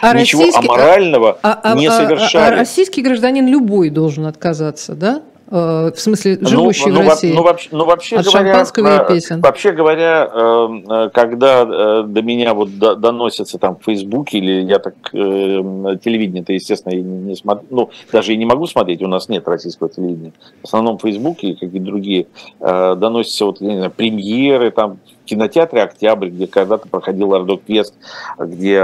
а ничего аморального а, а, не совершали. А, а, а российский гражданин любой должен отказаться, да? Э, в смысле, ну, живущий ну, в России. Ну, вообще, ну, вообще от говоря, шампанского и песен. Вообще говоря, э, когда э, до меня вот доносятся там в Фейсбуке, или я так телевидение-то, естественно, я не смотрю, ну, даже и не могу смотреть, у нас нет российского телевидения. В основном в Фейсбуке и какие другие доносятся вот, не знаю, премьеры, там, кинотеатре «Октябрь», где когда-то проходил Ардок Вест, где,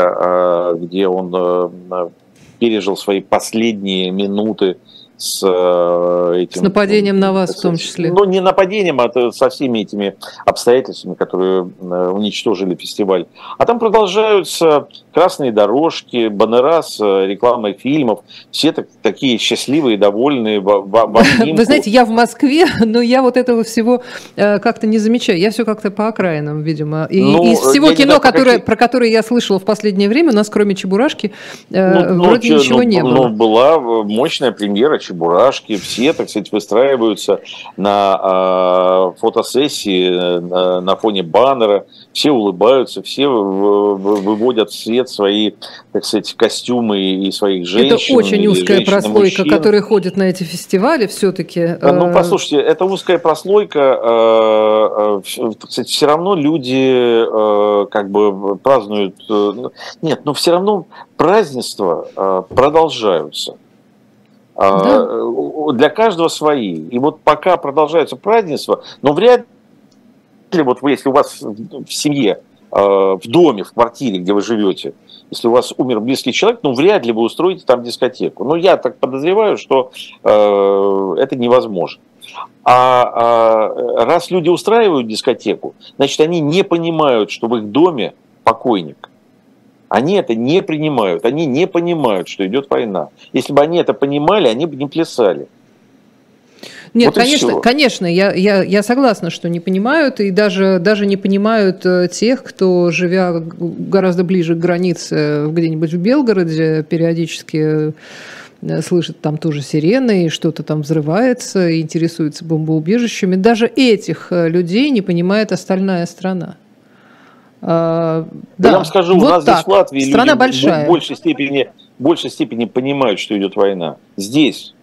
где он пережил свои последние минуты с э, этим... С нападением на вас в том числе. Ну, не нападением, а со всеми этими обстоятельствами, которые э, уничтожили фестиваль. А там продолжаются красные дорожки, баннера с э, рекламой фильмов. Все так, такие счастливые, довольные. В, в Вы знаете, я в Москве, но я вот этого всего как-то не замечаю. Я все как-то по окраинам, видимо. И ну, из всего кино, знаю, которое, какие... про которое я слышала в последнее время, у нас кроме Чебурашки ну, вроде ну, ничего ну, не было. Ну, была мощная премьера чебурашки, все, так сказать, выстраиваются на э, фотосессии на, на фоне баннера, все улыбаются, все выводят в свет свои, так сказать, костюмы и своих женщин. Это очень узкая прослойка, мужчин. которая ходит на эти фестивали все-таки. Э, ну, послушайте, это узкая прослойка, э, э, кстати, все равно люди как бы празднуют, нет, но все равно празднества продолжаются. А, да. Для каждого свои. И вот пока продолжаются празднества, но вряд ли, вот вы, если у вас в семье, а, в доме, в квартире, где вы живете, если у вас умер близкий человек, ну, вряд ли вы устроите там дискотеку. Ну, я так подозреваю, что э, это невозможно. А, а раз люди устраивают дискотеку, значит, они не понимают, что в их доме покойник. Они это не принимают, они не понимают, что идет война. Если бы они это понимали, они бы не плясали. Нет, вот конечно, конечно, я, я, я согласна, что не понимают, и даже, даже не понимают э, тех, кто, живя гораздо ближе к границе, где-нибудь в Белгороде, периодически э, слышит там тоже сирены, и что-то там взрывается, и интересуется бомбоубежищами. Даже этих э, людей не понимает остальная страна. А, да, я вам скажу, вот у нас так. здесь в Латвии Страна люди большая. в большей степени, в большей степени понимают, что идет война. Здесь.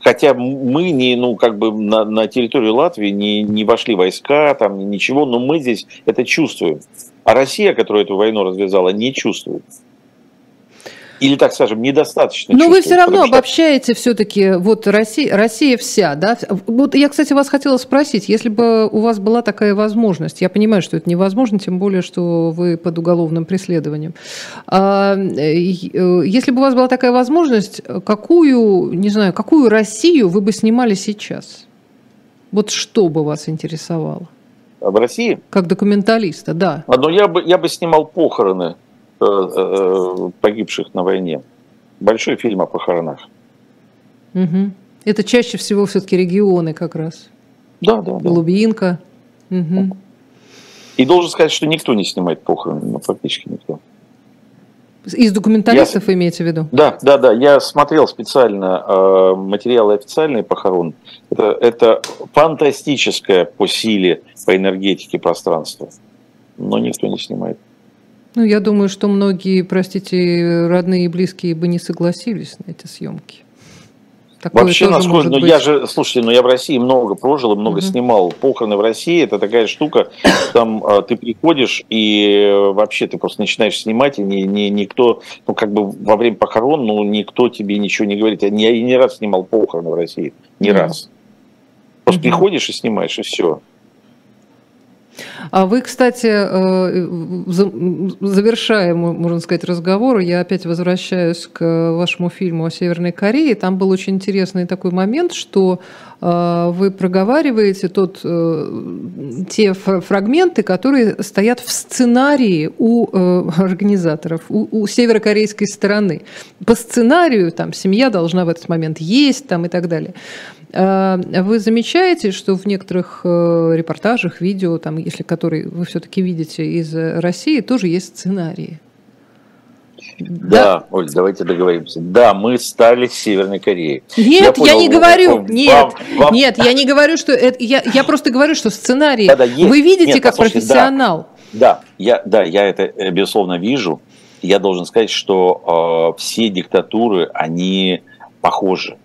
Хотя мы не, ну, как бы на, на территорию Латвии не, не вошли войска, там ничего, но мы здесь это чувствуем. А Россия, которая эту войну развязала, не чувствует или, так скажем, недостаточно. Но вы все равно что... обобщаете все-таки, вот Россия, Россия вся, да? Вот я, кстати, вас хотела спросить, если бы у вас была такая возможность, я понимаю, что это невозможно, тем более, что вы под уголовным преследованием. А, э, если бы у вас была такая возможность, какую, не знаю, какую Россию вы бы снимали сейчас? Вот что бы вас интересовало? В России? Как документалиста, да. А, ну, я бы, я бы снимал похороны погибших на войне. Большой фильм о похоронах. Угу. Это чаще всего все-таки регионы как раз. Да, да. Голубинка. Да. Угу. И должен сказать, что никто не снимает похороны, ну, практически никто. Из документалистов я, имеете в виду? Да, да, да. Я смотрел специально э, материалы официальные похорон. Это, это фантастическое по силе, по энергетике пространство. Но никто не снимает. Ну, я думаю, что многие, простите, родные и близкие бы не согласились на эти съемки. Такое Вообще, насколько, ну быть. я же, слушайте, ну я в России много прожил и много угу. снимал. Похороны в России это такая штука, там а, ты приходишь и э, вообще ты просто начинаешь снимать, и ни, ни, никто, ну как бы во время похорон, ну никто тебе ничего не говорит. Я не, я не раз снимал похороны в России, ни угу. раз. Просто угу. приходишь и снимаешь, и все. А вы, кстати, э, завершая, можно сказать, разговор, я опять возвращаюсь к вашему фильму о Северной Корее. Там был очень интересный такой момент, что вы проговариваете тот, э, те фрагменты, которые стоят в сценарии у организаторов, у, у северокорейской стороны. По сценарию там семья должна в этот момент есть там, и так далее. А, вы замечаете, что в некоторых э, репортажах, видео, там, если которые вы все-таки видите из России, тоже есть сценарии? Да, да, Оль, давайте договоримся. Да, мы стали Северной Кореей. Нет, я, понял, я не говорю, вам, нет, вам... нет, я не говорю, что это, я, я просто говорю, что сценарий. Да, да, вы видите нет, как профессионал. Да, да, я, да, я это э, безусловно вижу. Я должен сказать, что э, все диктатуры они похожи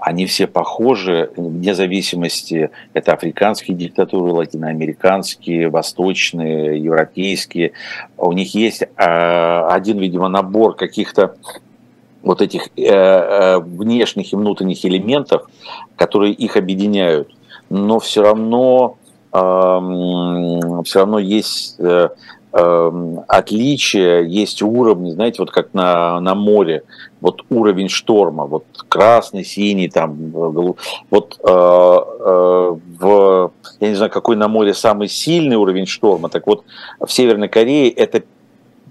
они все похожи, вне зависимости, это африканские диктатуры, латиноамериканские, восточные, европейские. У них есть э, один, видимо, набор каких-то вот этих э, э, внешних и внутренних элементов, которые их объединяют. Но все равно, все равно есть э, отличия, есть уровни, знаете, вот как на, на море, вот уровень шторма, вот красный, синий, там, вот э, э, в, я не знаю, какой на море самый сильный уровень шторма, так вот в Северной Корее это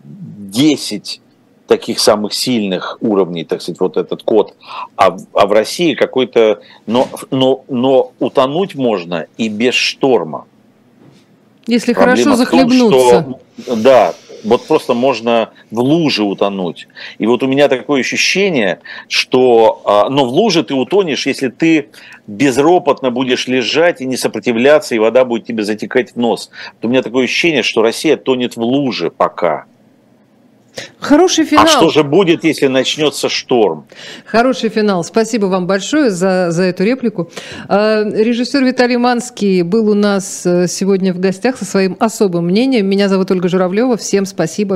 10 таких самых сильных уровней, так сказать, вот этот код, а, а в России какой-то, но, но, но утонуть можно и без шторма. Если Проблема хорошо захлебнуться. Том, что, да, вот просто можно в луже утонуть. И вот у меня такое ощущение, что, а, но в луже ты утонешь, если ты безропотно будешь лежать и не сопротивляться, и вода будет тебе затекать в нос. Вот у меня такое ощущение, что Россия тонет в луже пока. Хороший финал. А что же будет, если начнется шторм? Хороший финал. Спасибо вам большое за, за эту реплику. А, режиссер Виталий Манский был у нас э, сегодня в гостях со своим особым мнением. Меня зовут Ольга Журавлева. Всем спасибо.